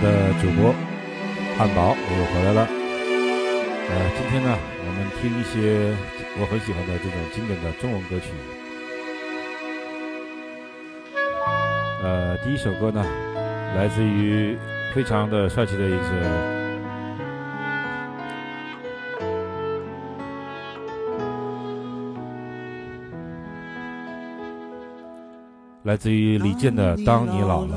的主播汉堡，我又回来了。呃，今天呢，我们听一些我很喜欢的这种经典的中文歌曲。呃，第一首歌呢，来自于非常的帅气的一个。来自于李健的《当你老了》。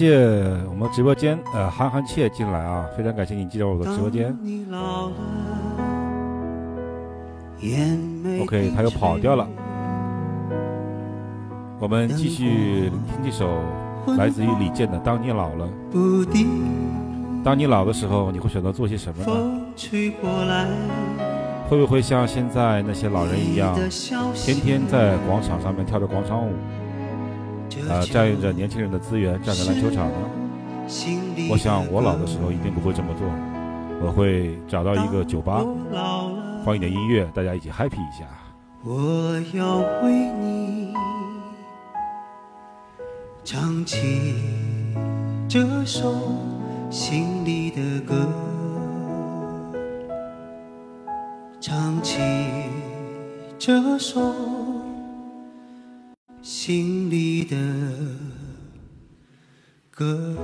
谢我们直播间呃憨憨切进来啊，非常感谢你进入我的直播间。OK，他又跑掉了。我们继续听这首来自于李健的《当你老了》。当你老的时候，你会选择做些什么呢？会不会像现在那些老人一样，天天在广场上面跳着广场舞，呃，占用着年轻人的资源，站在篮球场呢？我想我老的时候一定不会这么做，我会找到一个酒吧，放一点音乐，大家一起 happy 一下。我要为你。唱起这首心里的歌，唱起这首心里的。歌。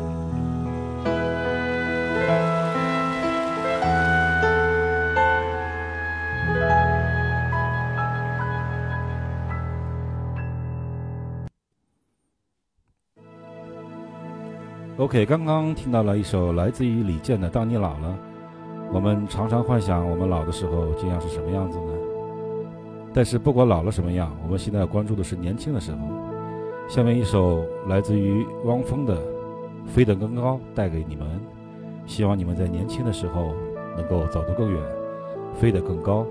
OK，刚刚听到了一首来自于李健的《当你老了》。我们常常幻想我们老的时候将要是什么样子呢？但是不管老了什么样，我们现在要关注的是年轻的时候。下面一首来自于汪峰的《飞得更高》带给你们，希望你们在年轻的时候能够走得更远，飞得更高。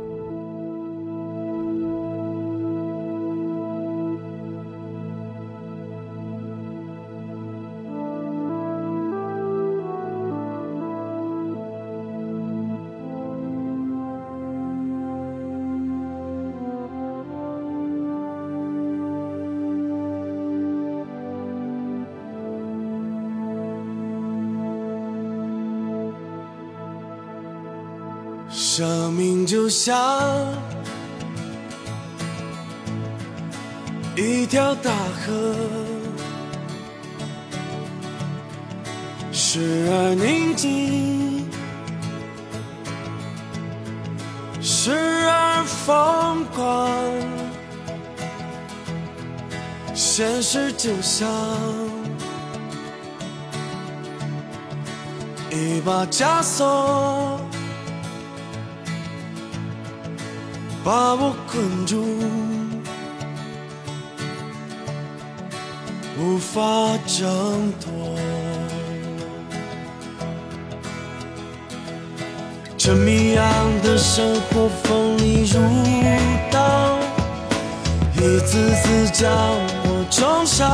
就像一条大河，时而宁静，时而疯狂。现实就像一把枷锁。把我困住，无法挣脱。这迷样的生活锋利如刀，一次次将我重伤。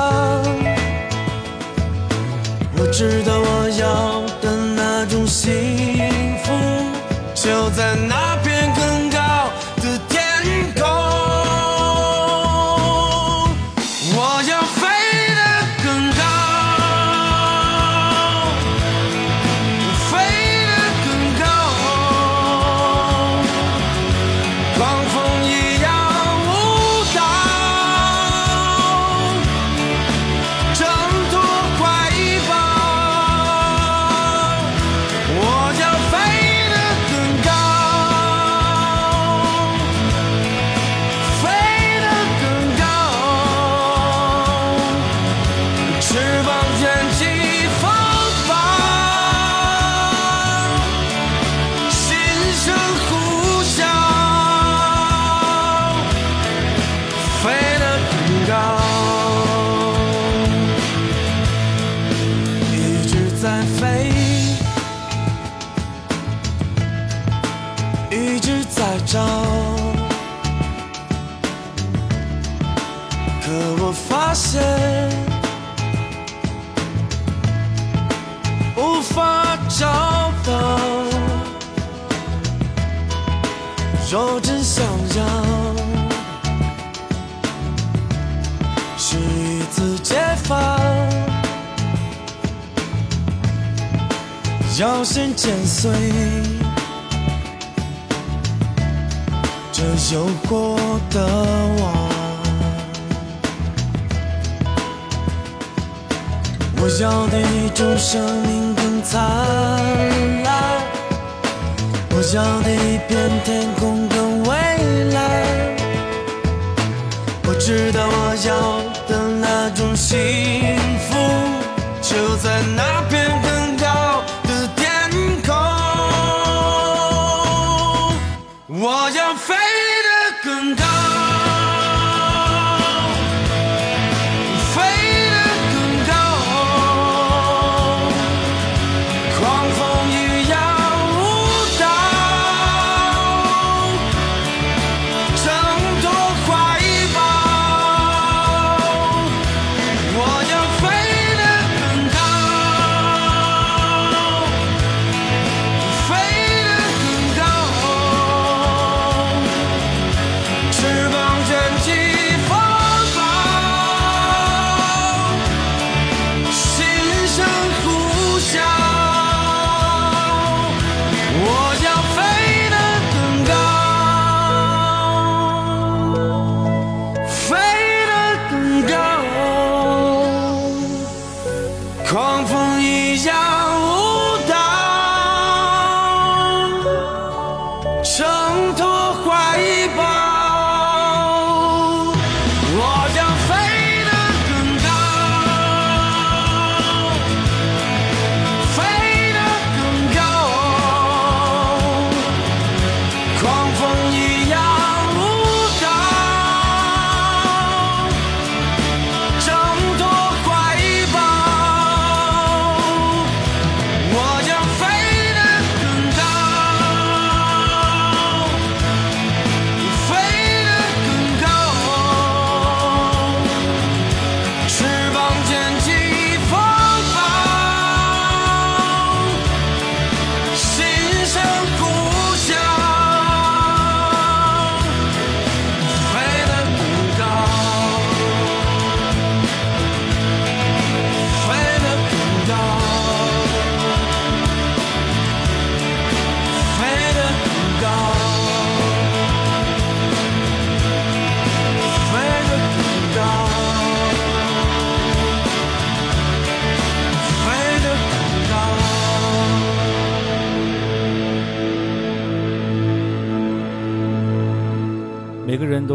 我知道我要的那种幸福，就在那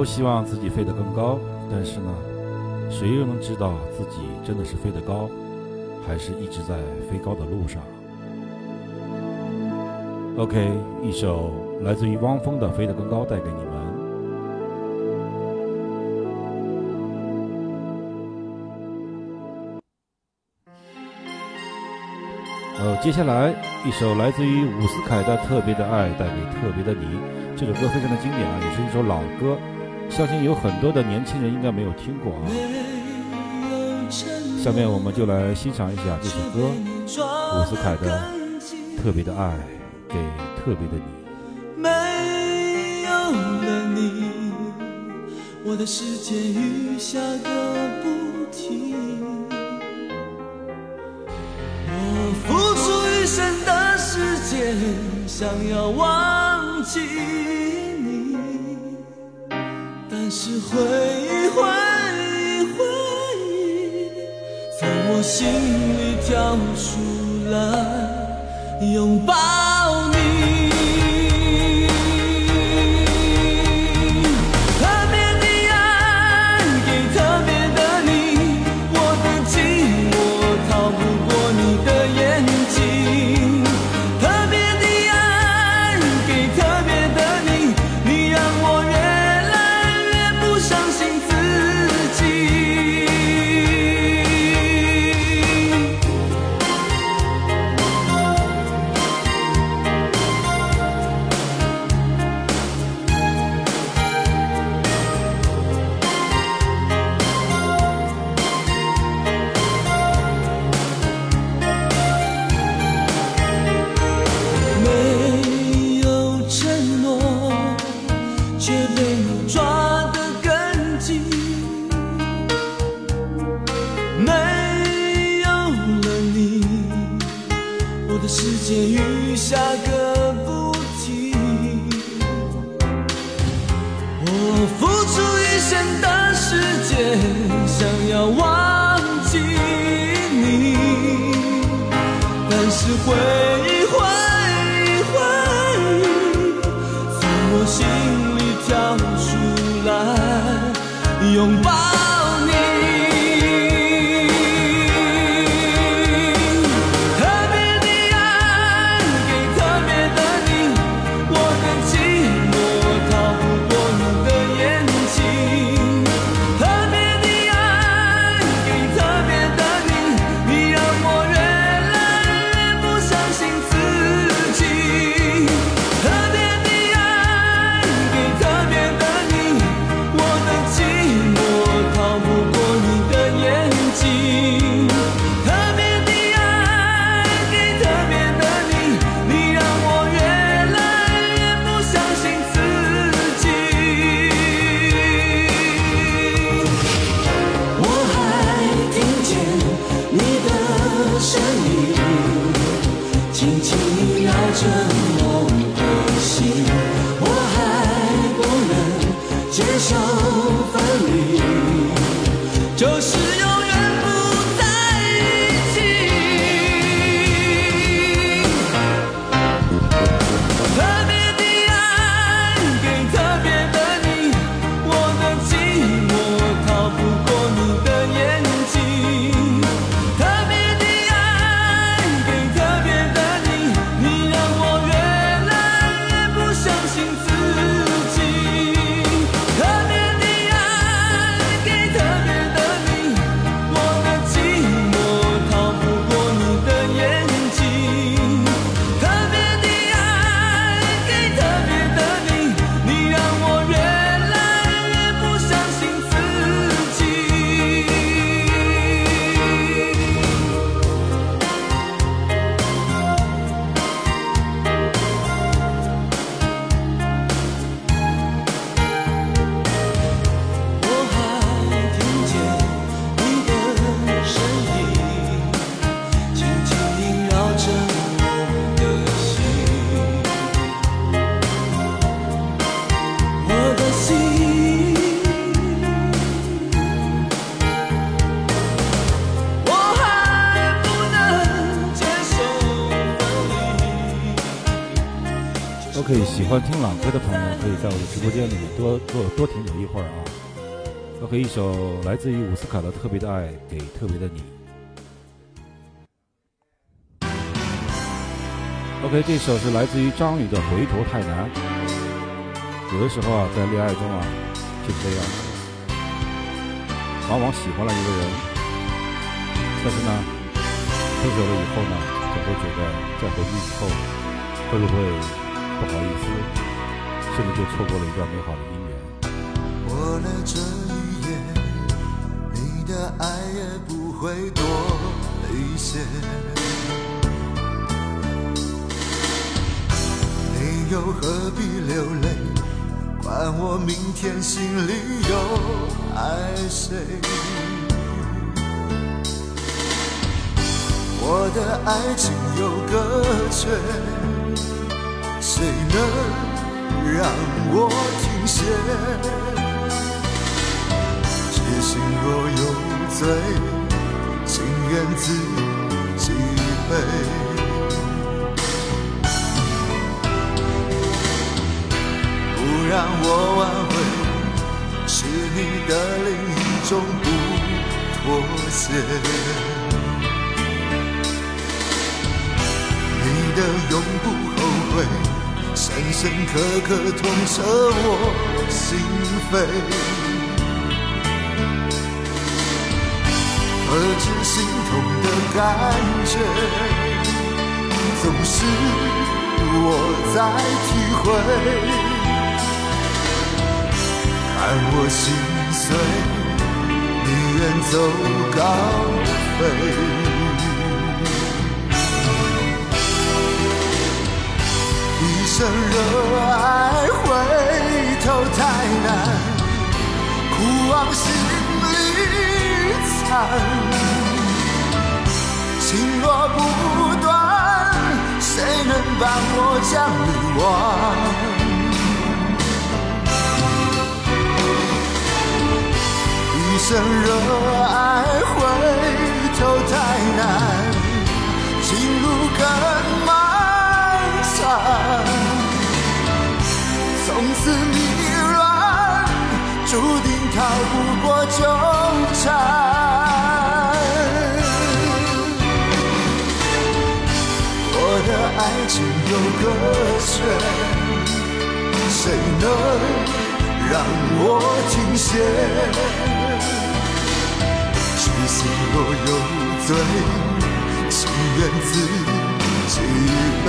希望自己飞得更高，但是呢，谁又能知道自己真的是飞得高，还是一直在飞高的路上？OK，一首来自于汪峰的《飞得更高》带给你们。呃，接下来一首来自于伍思凯的《特别的爱》带给特别的你。这首歌非常的经典啊，也是一首老歌。相信有很多的年轻人应该没有听过啊。下面我们就来欣赏一下这首歌，伍思凯的《特别的爱给特别的你》。没有了你，我的世界雨下个不停。我付出一生的时间，想要忘记。是回忆，回忆，回忆，从我心里跳出来，拥抱你。喜欢听朗歌的朋友，可以在我的直播间里面多多多停留一会儿啊。OK，一首来自于伍思凯的《特别的爱给特别的你》。OK，这首是来自于张宇的《回头太难》。有的时候啊，在恋爱中啊，就是这样，往往喜欢了一个人，但是呢，分手了以后呢，总会觉得再回去以后，会不会？不好意思，甚至就错过了一段美好的姻缘。过了这一夜，你的爱也不会多一些。你又何必流泪？管我明天心里又爱谁？我的爱情有个缺。谁能让我停歇？痴心若有罪，情愿自己背。不让我挽回，是你的另一种不妥协。你的永不后悔。深深刻刻痛彻我心扉，何止心痛的感觉，总是我在体会。看我心碎，你远走高飞。一生热爱回头太难，苦往心里藏。情若不断，谁能帮我将你忘？一生热爱回头太难，情路更漫长。从此迷乱，注定逃不过纠缠。我的爱情有个缺，谁能让我停歇？痴心若有罪，情愿自己背。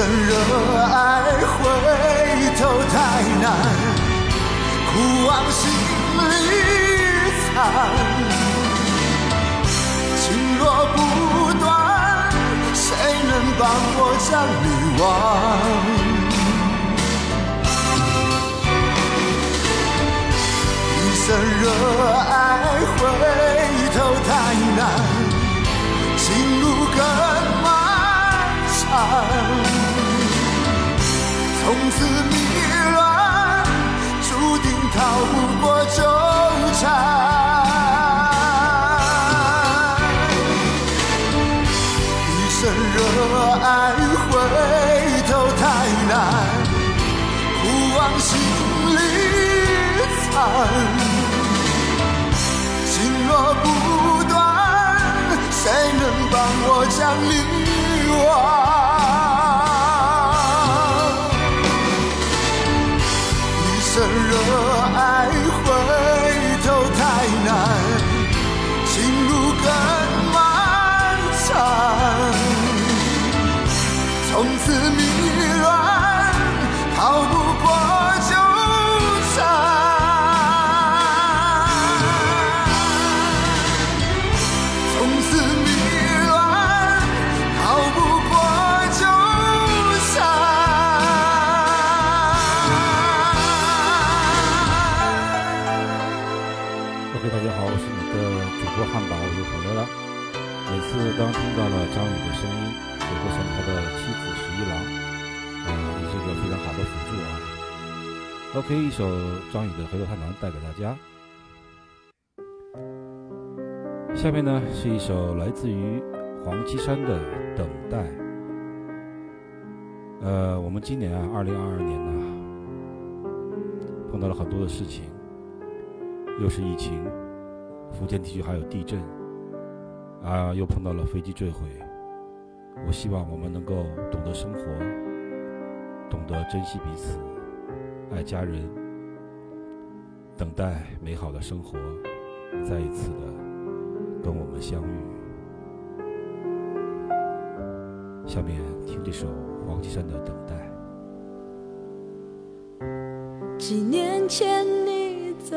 一生热爱，回头太难，苦往心里藏。情若不断，谁能帮我将你忘？一生热爱，回头太难，情路更漫长。从此迷乱，注定逃不过纠缠。一生热爱，回头太难，不往心里藏。情若不断，谁能帮我将你忘？OK，一首张宇的《回头太难》带给大家。下面呢是一首来自于黄绮珊的《等待》。呃，我们今年啊，二零二二年呢、碰到了很多的事情，又是疫情，福建地区还有地震，啊，又碰到了飞机坠毁。我希望我们能够懂得生活，懂得珍惜彼此，爱家人，等待美好的生活再一次的跟我们相遇。下面听这首黄绮珊的《等待》。几年前你走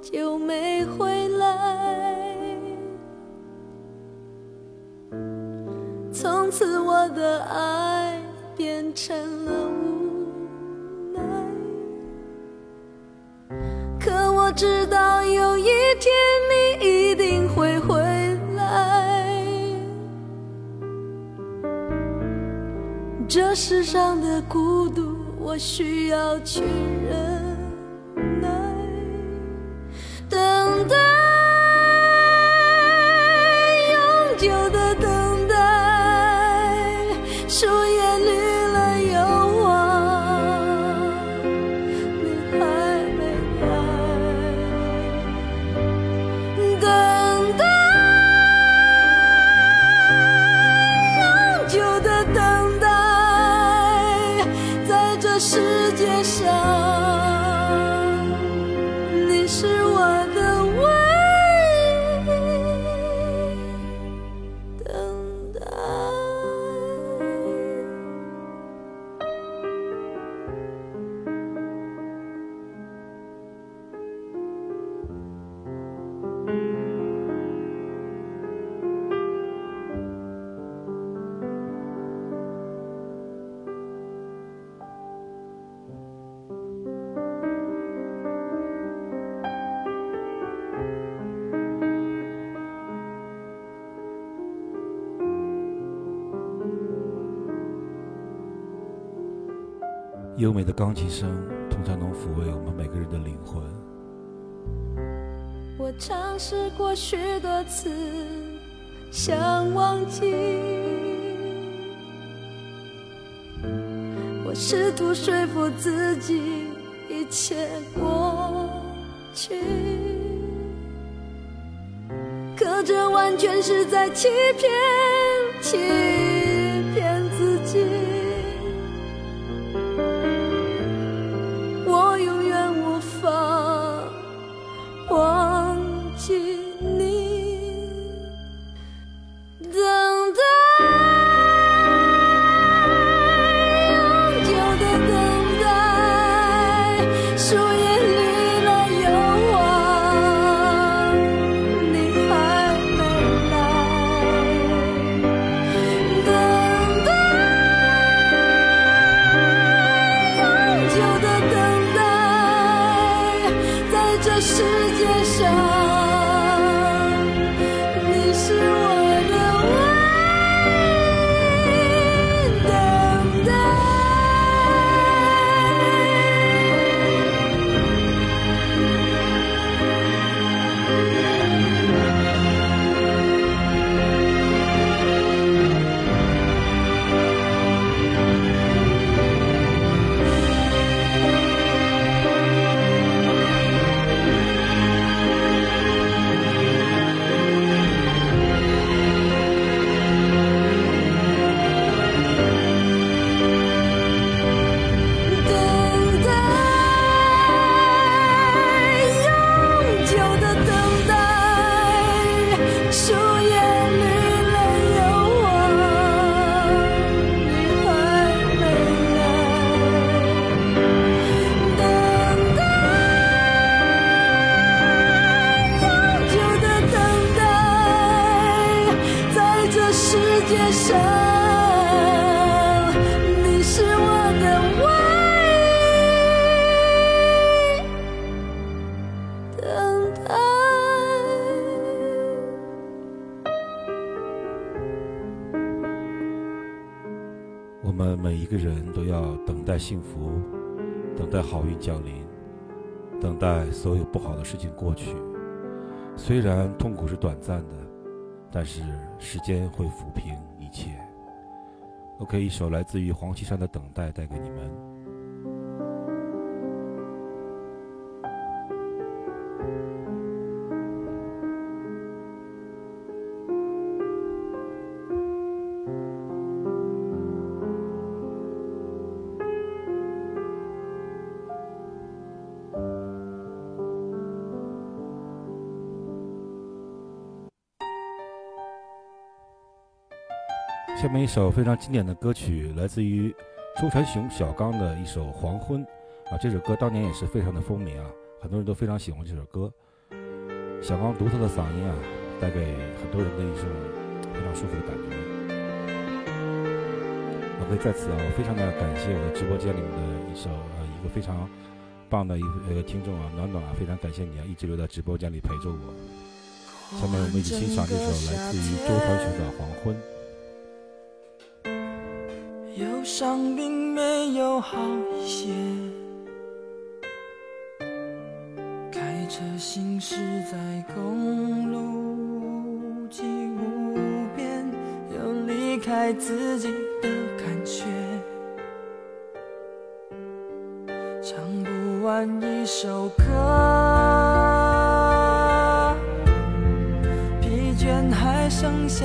就没回来，从此我的爱变成了知道有一天你一定会回来，这世上的孤独，我需要去忍耐，等待，永久的等待，优美的钢琴声通常能抚慰我们每个人的灵魂。我尝试过许多次，想忘记。我试图说服自己，一切过去。可这完全是在欺骗，不好的事情过去。虽然痛苦是短暂的，但是时间会抚平一切。OK，一首来自于黄绮珊的《等待》带给你们。一首非常经典的歌曲，来自于周传雄、小刚的一首《黄昏》啊，这首歌当年也是非常的风靡啊，很多人都非常喜欢这首歌。小刚独特的嗓音啊，带给很多人的一种非常舒服的感觉。我可以在此啊，我非常的感谢我的直播间里面的一首呃一个非常棒的一个听众啊，暖暖啊，非常感谢你啊，一直留在直播间里陪着我。下面我们一起欣赏这首来自于周传雄的《黄昏》。忧伤并没有好一些，开车行驶在公路际无边，有离开自己的感觉，唱不完一首歌，疲倦还剩下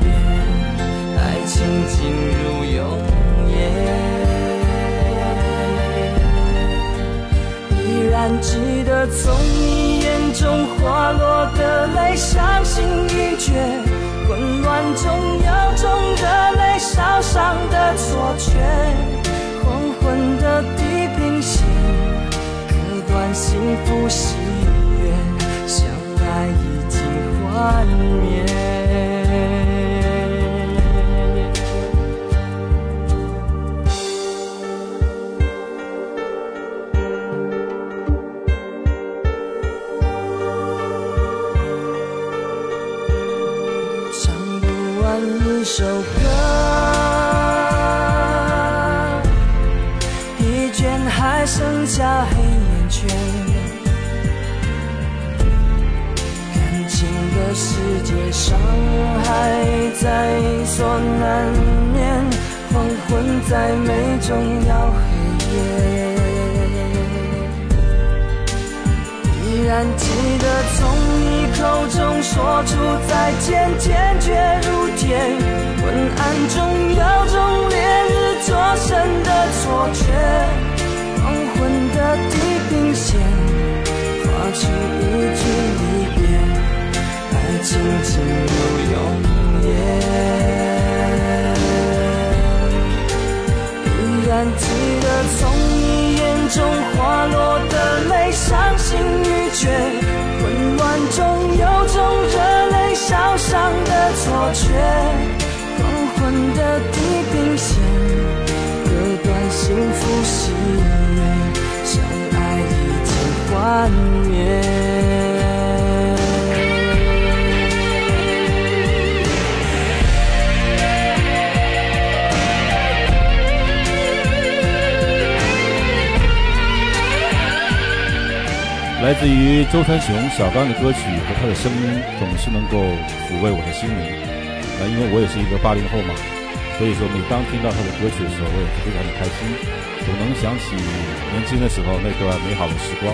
情进入永夜，依然记得从你眼中滑落的泪，伤心欲绝，混乱中有种热泪烧伤的错觉，黄昏的地平线，割断幸福喜悦，相爱已经幻灭。下黑眼圈，感情的世界伤害在所难免，黄昏再美终要黑夜。依然记得从你口中说出再见，坚决如铁。昏暗中有种烈日灼身的错觉，线画出一句离别，爱情进入永夜。依然记得从你眼中滑落的泪，伤心欲绝，混乱中有种热泪烧伤的错觉。黄昏的地平线，割断幸福喜悦，幻灭。来自于周传雄、小刚的歌曲和他的声音，总是能够抚慰我的心灵。因为我也是一个八零后嘛，所以说每当听到他的歌曲的时候，我也是非常的开心，总能想起年轻的时候那段美好的时光。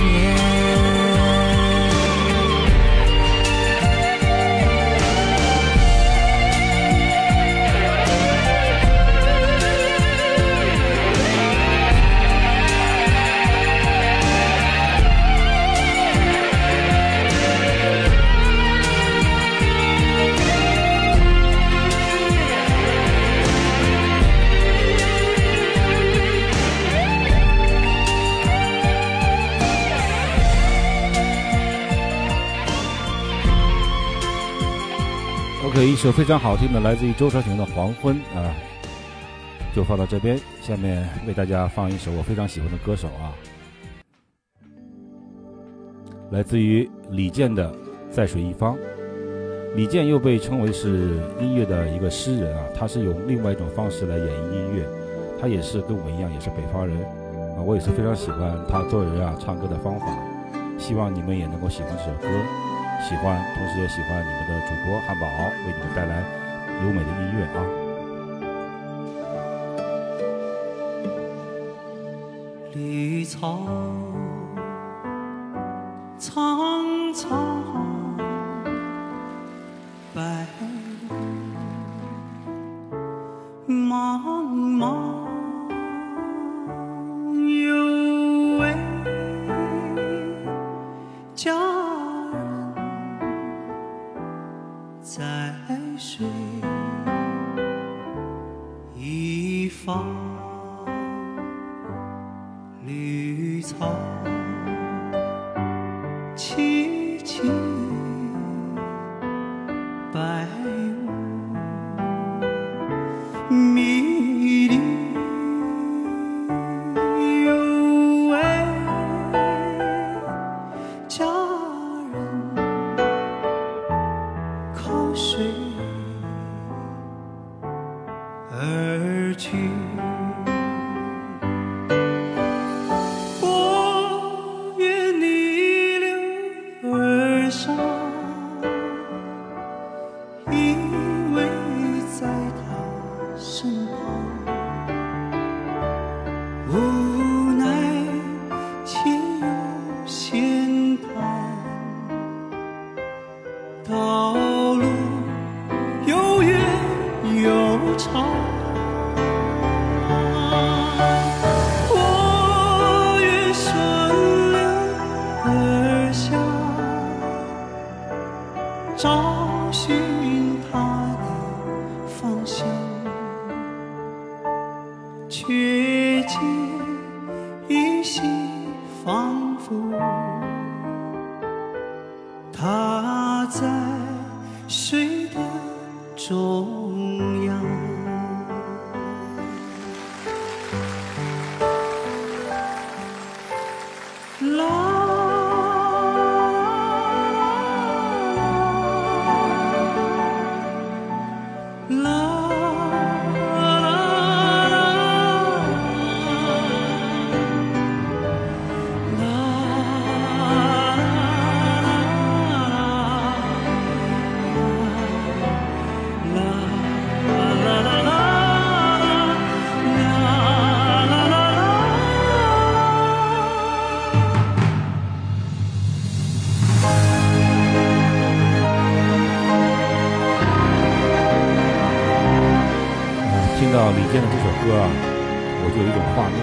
OK，一首非常好听的，来自于周传雄的《黄昏》啊，就放到这边。下面为大家放一首我非常喜欢的歌手啊，来自于李健的《在水一方》。李健又被称为是音乐的一个诗人啊，他是用另外一种方式来演绎音乐，他也是跟我一样，也是北方人啊，我也是非常喜欢他做人啊唱歌的方法，希望你们也能够喜欢这首歌。喜欢，同时也喜欢你们的主播汉堡为你们带来优美的音乐啊！绿草他在水的中李健的这首歌啊，我就有一种画面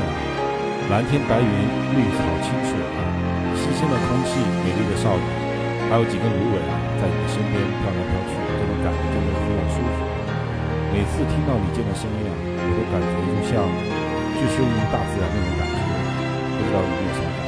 蓝天白云，绿草青翠，新鲜的空气，美丽的少女，还有几根芦苇啊，在你的身边飘来飘去，这种感觉真的非常舒服。每次听到李健的声音啊，我都感觉就像置身于大自然那种感觉，不知道你有什么感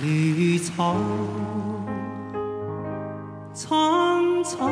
绿草苍苍，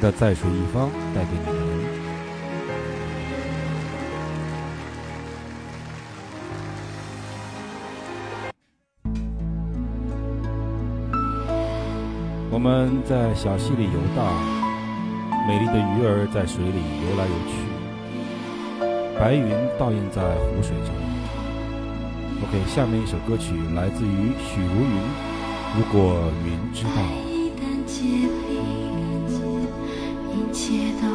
的《在水一方》，带给你们。我们在小溪里游荡，美丽的鱼儿在水里游来游去，白云倒映在湖水中。OK，下面一首歌曲来自于许茹芸，《如果云知道》。写的，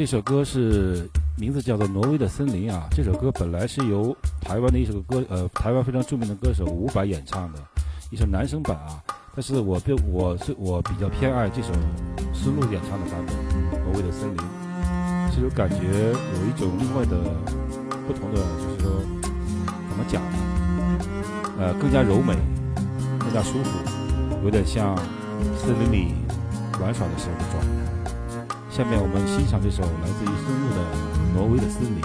这首歌是名字叫做《挪威的森林》啊。这首歌本来是由台湾的一首歌，呃，台湾非常著名的歌手伍佰演唱的一首男声版啊。但是我比我是我比较偏爱这首孙露演唱的版本《挪威的森林》，这种感觉有一种另外的不同的，就是说怎么讲呢？呃，更加柔美，更加舒服，有点像森林里玩耍的时候的状态。下面我们欣赏这首来自于孙露的《挪威的森林》。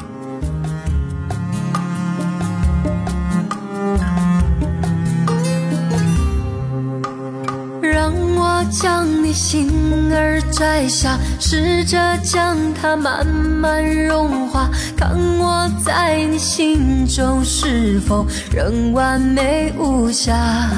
让我将你心儿摘下，试着将它慢慢融化，看我在你心中是否仍完美无瑕，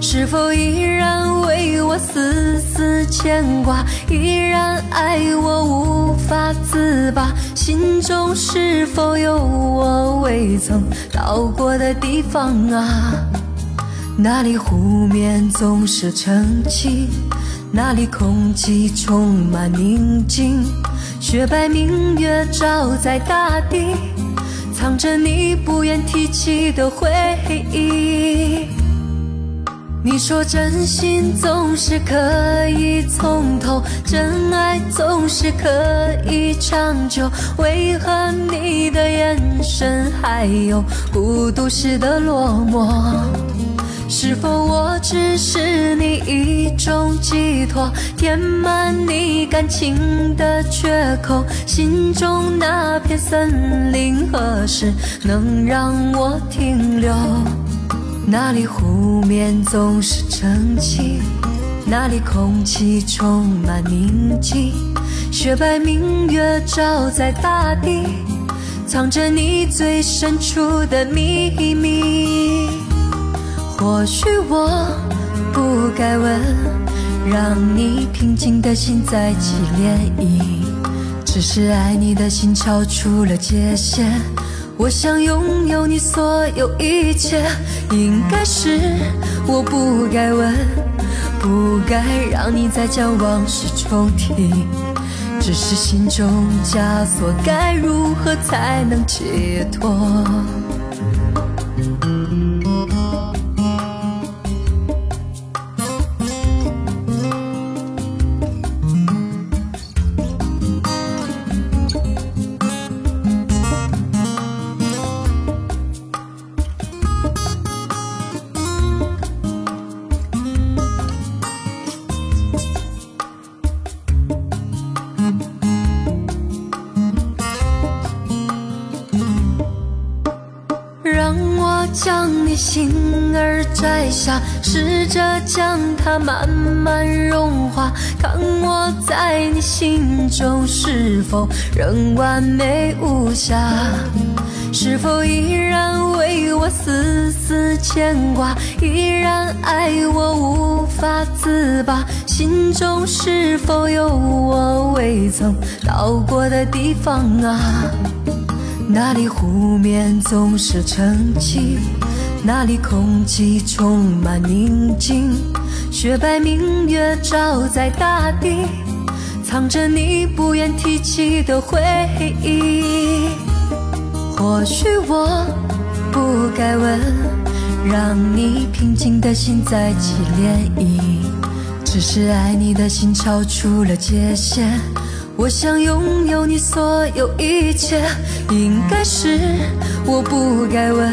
是否依然为我丝丝牵挂，依然爱我无法自拔，心中是否有我未曾到过的地方啊？那里湖面总是澄清，那里空气充满宁静，雪白明月照在大地，藏着你不愿提起的回忆。你说真心总是可以从头，真爱总是可以长久，为何你的眼神还有孤独时的落寞？是否我只是你一种寄托，填满你感情的缺口？心中那片森林何时能让我停留？那里湖面总是澄清，那里空气充满宁静，雪白明月照在大地，藏着你最深处的秘密。或许我不该问，让你平静的心再起涟漪。只是爱你的心超出了界限，我想拥有你所有一切。应该是我不该问，不该让你再将往事重提。只是心中枷锁，该如何才能解脱？摘下试着将它慢慢融化，看我在你心中是否仍完美无瑕，是否依然为我丝丝牵挂，依然爱我无法自拔，心中是否有我未曾到过的地方啊？那里湖面总是澄清。那里空气充满宁静，雪白明月照在大地，藏着你不愿提起的回忆。或许我不该问，让你平静的心再起涟漪。只是爱你的心超出了界限，我想拥有你所有一切。应该是我不该问。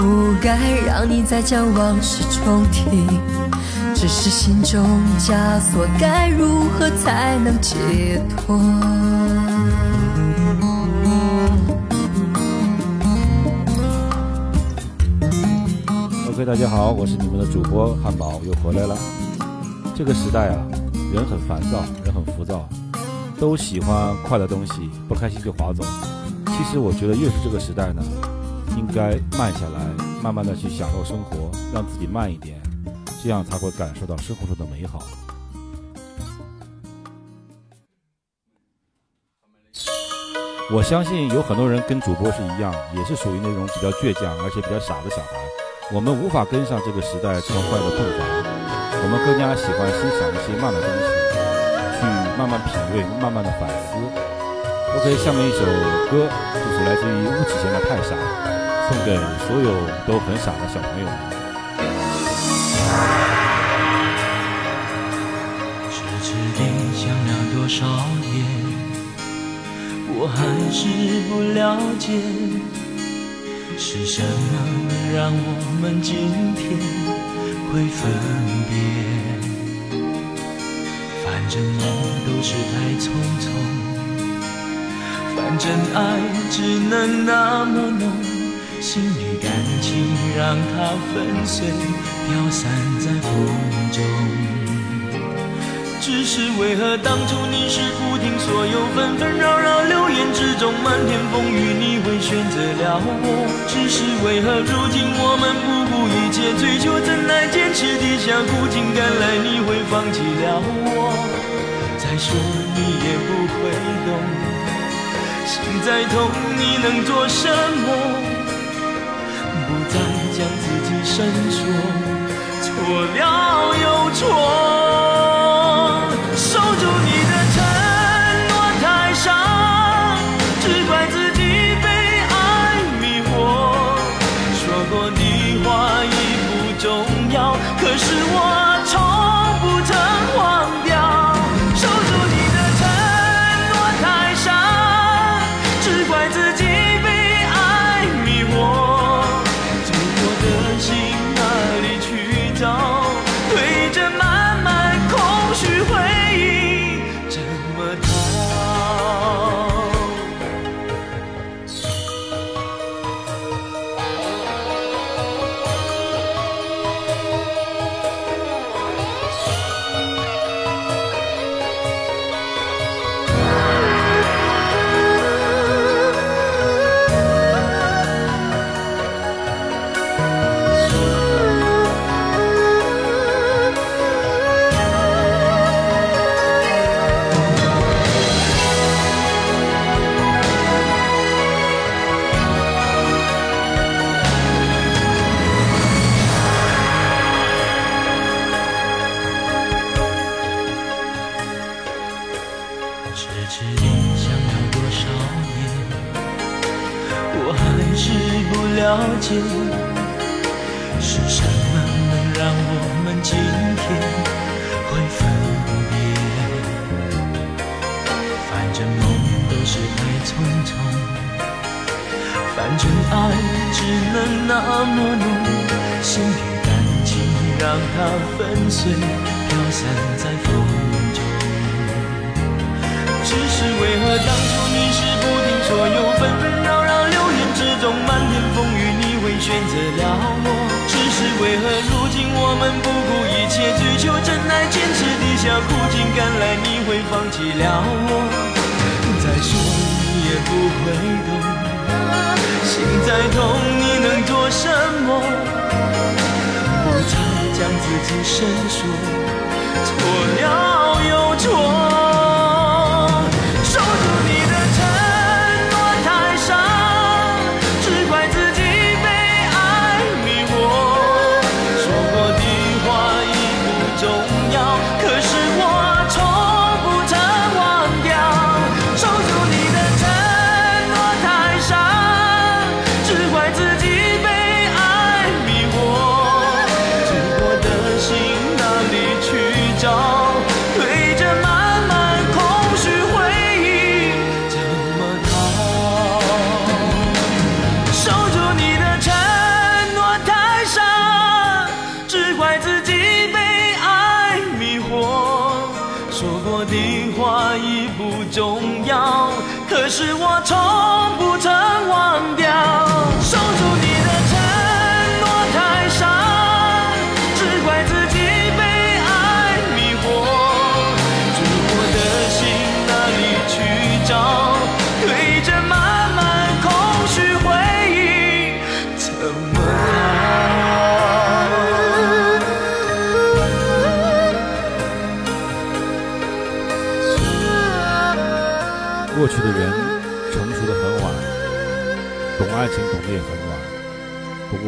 不该让你再将往事重提，只是心中枷锁，该如何才能解脱？OK，大家好，我是你们的主播汉堡，又回来了。这个时代啊，人很烦躁，人很浮躁，都喜欢快的东西，不开心就划走。其实我觉得，越是这个时代呢，应该慢下来，慢慢的去享受生活，让自己慢一点。这样才会感受到生活中的美好。我相信有很多人跟主播是一样，也是属于那种比较倔强而且比较傻的小孩。我们无法跟上这个时代这么快的步伐，我们更加喜欢欣赏一些慢的东西，去慢慢品味，慢慢的反思。OK，下面一首歌就是来自于巫启贤的《太傻》，送给所有都很傻的小朋友们。痴痴地想了多少年，我还是不了解，是什么让我们今天会分别？反正梦都是太匆匆，反正爱只能那么浓。心里感情让它粉碎，飘散在风中。只是为何当初你是不听所有纷纷扰扰流言之中漫天风雨，你会选择了我？只是为何如今我们不顾一切追求，真爱坚持地下苦尽甘来，你会放弃了我？再说你也不会懂，心再痛你能做什么？不再将自己伸缩，错了又错，还是不了解是什么能让我们今天会分别反正梦都是太匆匆反正爱只能那么浓心与感情让它粉碎飘散在风中。只是为何当初你是不听所有纷纷扰扰始终漫天风雨你会选择了。我只是为何如今我们不顾一切追求真爱坚持底下苦尽甘来你会放弃了。我再说你也不会懂心再痛你能做什么不再将自己深锁错了又错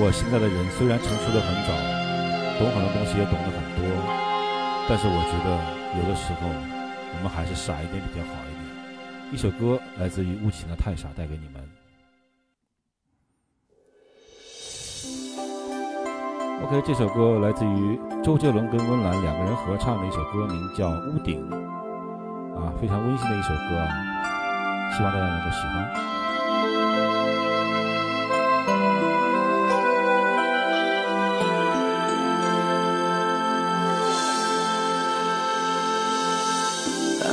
我现在的人虽然成熟的很早，懂很多东西也懂得很多，但是我觉得有的时候我们还是傻一点比较好一点。一首歌来自于《雾情的太傻》，带给你们。OK，这首歌来自于周杰伦跟温岚两个人合唱的一首歌，名叫《屋顶》，啊，非常温馨的一首歌啊，希望大家能够喜欢。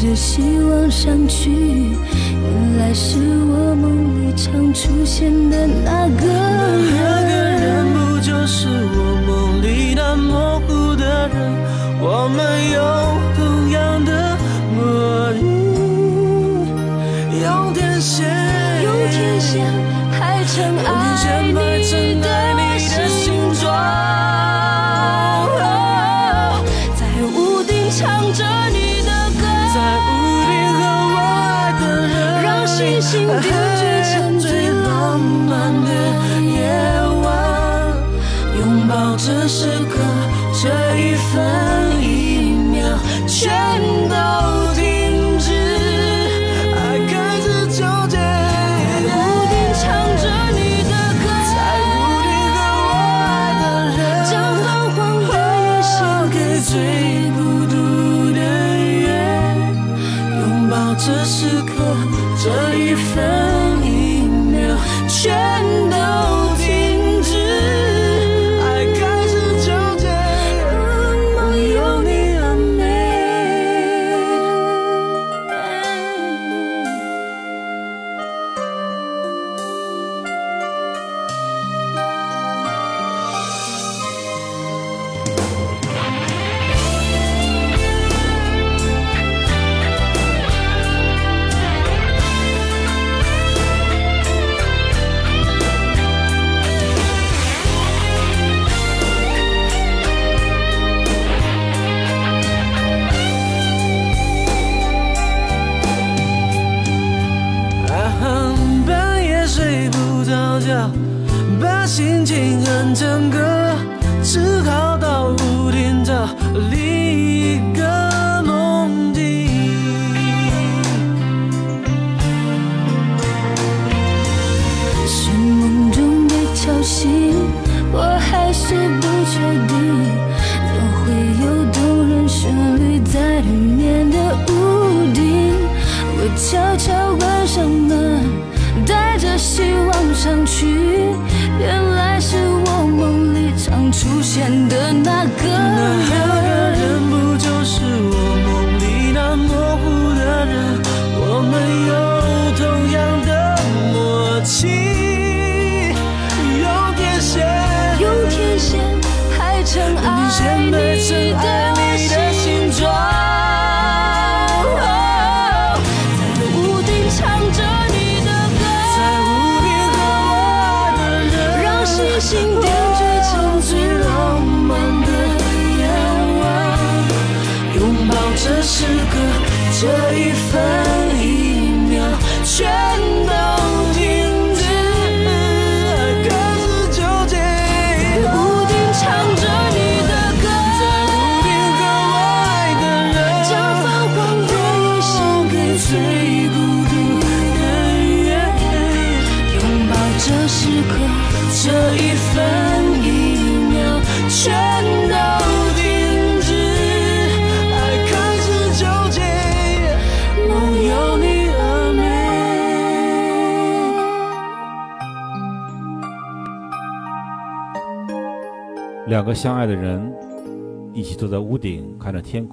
着希望上去，原来是我梦里常出现的那个人。那个人不就是我梦里那模糊的人？我们有同样的魔力，用天线，用天线排成爱你的时刻，这一分一秒，全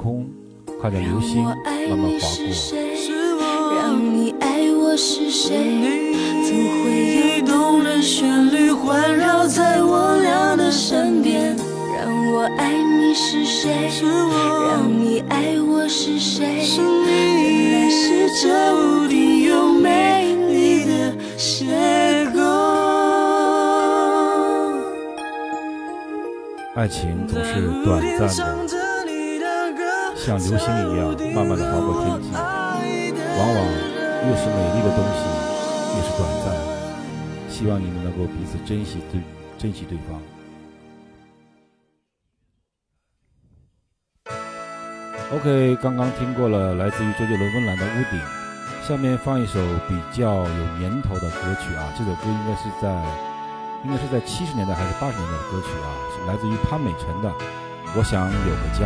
空，看着流星慢慢划过。让你爱我是谁？总会有动人旋律环绕在我俩的身边。让我爱你是谁？让你爱我是谁？原来是这屋顶有美丽的邂逅。爱情总是短暂的，像流星一样慢慢的划过天际，往往越是美丽的东西越是短暂。希望你们能够彼此珍惜对珍惜对方。OK，刚刚听过了来自于周杰伦温岚的《屋顶》，下面放一首比较有年头的歌曲啊，这首歌应该是在应该是在七十年代还是八十年代的歌曲啊，是来自于潘美辰的《我想有个家》。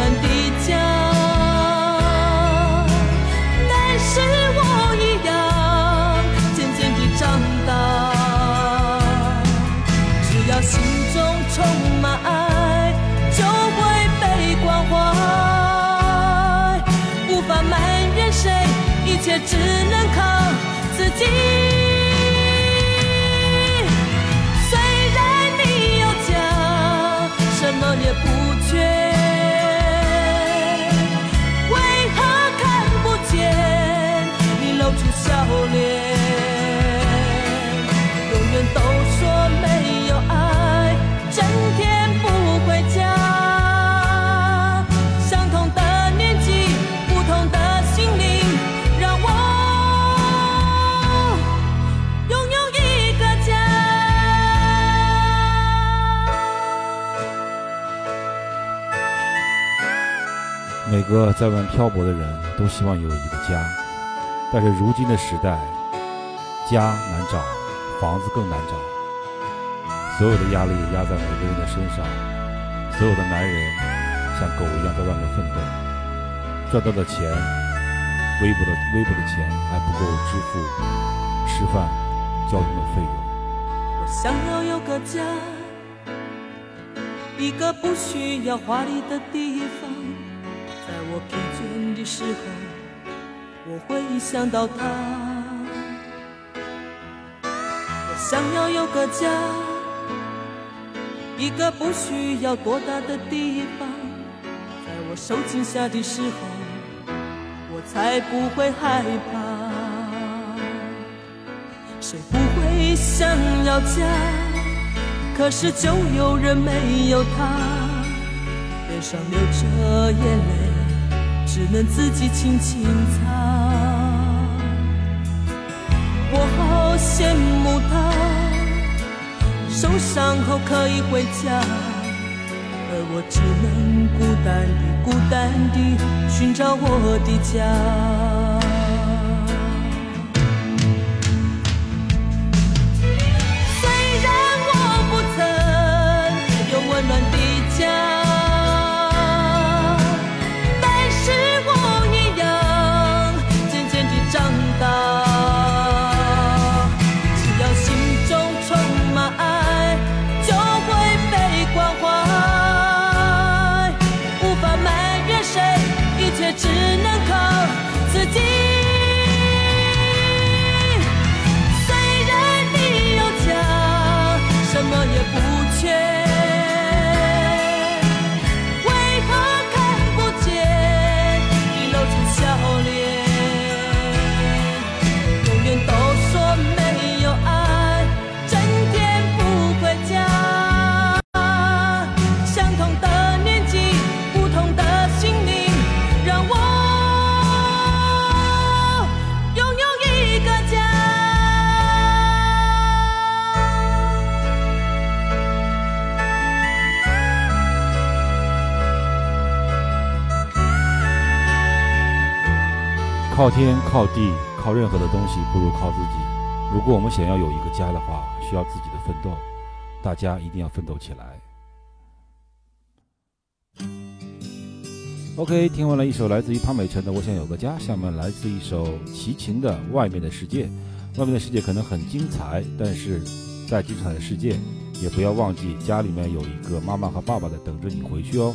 难的家，但是我一样渐渐的长大。只要心中充满爱，就会被关怀。无法埋怨谁，一切只。个在外漂泊的人都希望有一个家，但是如今的时代，家难找，房子更难找。所有的压力压在每个人的身上，所有的男人像狗一样在外面奋斗，赚到的钱，微薄的微薄的钱还不够支付吃饭、交通的费用。我想要有个家，一个不需要华丽的地方。时候，我会想到他。我想要有个家，一个不需要多大的地方。在我受惊吓的时候，我才不会害怕。谁不会想要家？可是就有人没有他，脸上流着眼泪。只能自己轻轻擦。我好羡慕他，受伤后可以回家，而我只能孤单地、孤单地寻找我的家。靠天靠地靠任何的东西，不如靠自己。如果我们想要有一个家的话，需要自己的奋斗，大家一定要奋斗起来。OK，听完了一首来自于潘美辰的《我想有个家》，下面来自一首齐秦的《外面的世界》。外面的世界可能很精彩，但是在精彩的世界，也不要忘记家里面有一个妈妈和爸爸在等着你回去哦。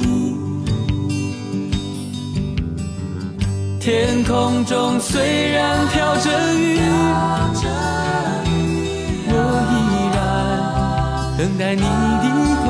天空中虽然飘着雨，我依然等待你的归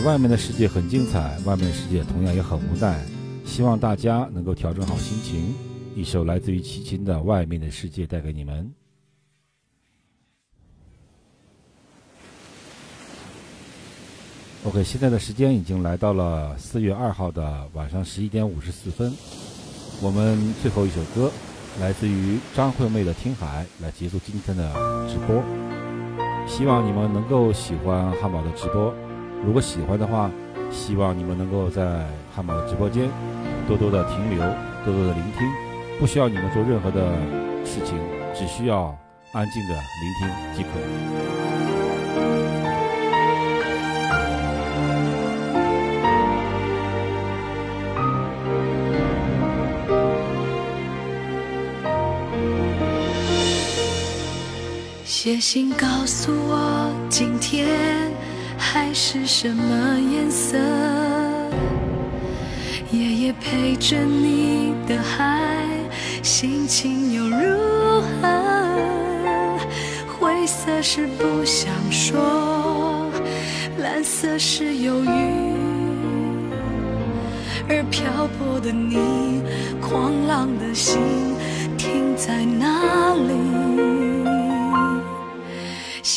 外面的世界很精彩，外面的世界同样也很无奈。希望大家能够调整好心情。一首来自于齐秦的《外面的世界》带给你们。OK，现在的时间已经来到了四月二号的晚上十一点五十四分。我们最后一首歌来自于张惠妹的《听海》，来结束今天的直播。希望你们能够喜欢汉堡的直播。如果喜欢的话，希望你们能够在汉堡的直播间多多的停留，多多的聆听，不需要你们做任何的事情，只需要安静的聆听即可。写信告诉我今天。海是什么颜色？夜夜陪着你的海，心情又如何？灰色是不想说，蓝色是忧郁，而漂泊的你，狂浪的心停在哪里？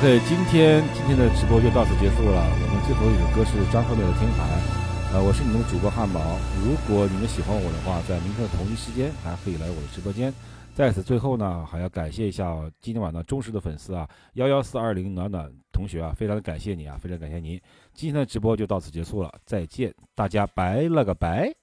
OK，今天今天的直播就到此结束了。我们最后一首歌是张惠妹的《天海》。呃，我是你们的主播汉堡。如果你们喜欢我的话，在明天的同一时间还可以来我的直播间。在此最后呢，还要感谢一下今天晚上忠实的粉丝啊，幺幺四二零暖暖同学啊，非常的感谢你啊，非常感谢您。今天的直播就到此结束了，再见，大家拜了个拜。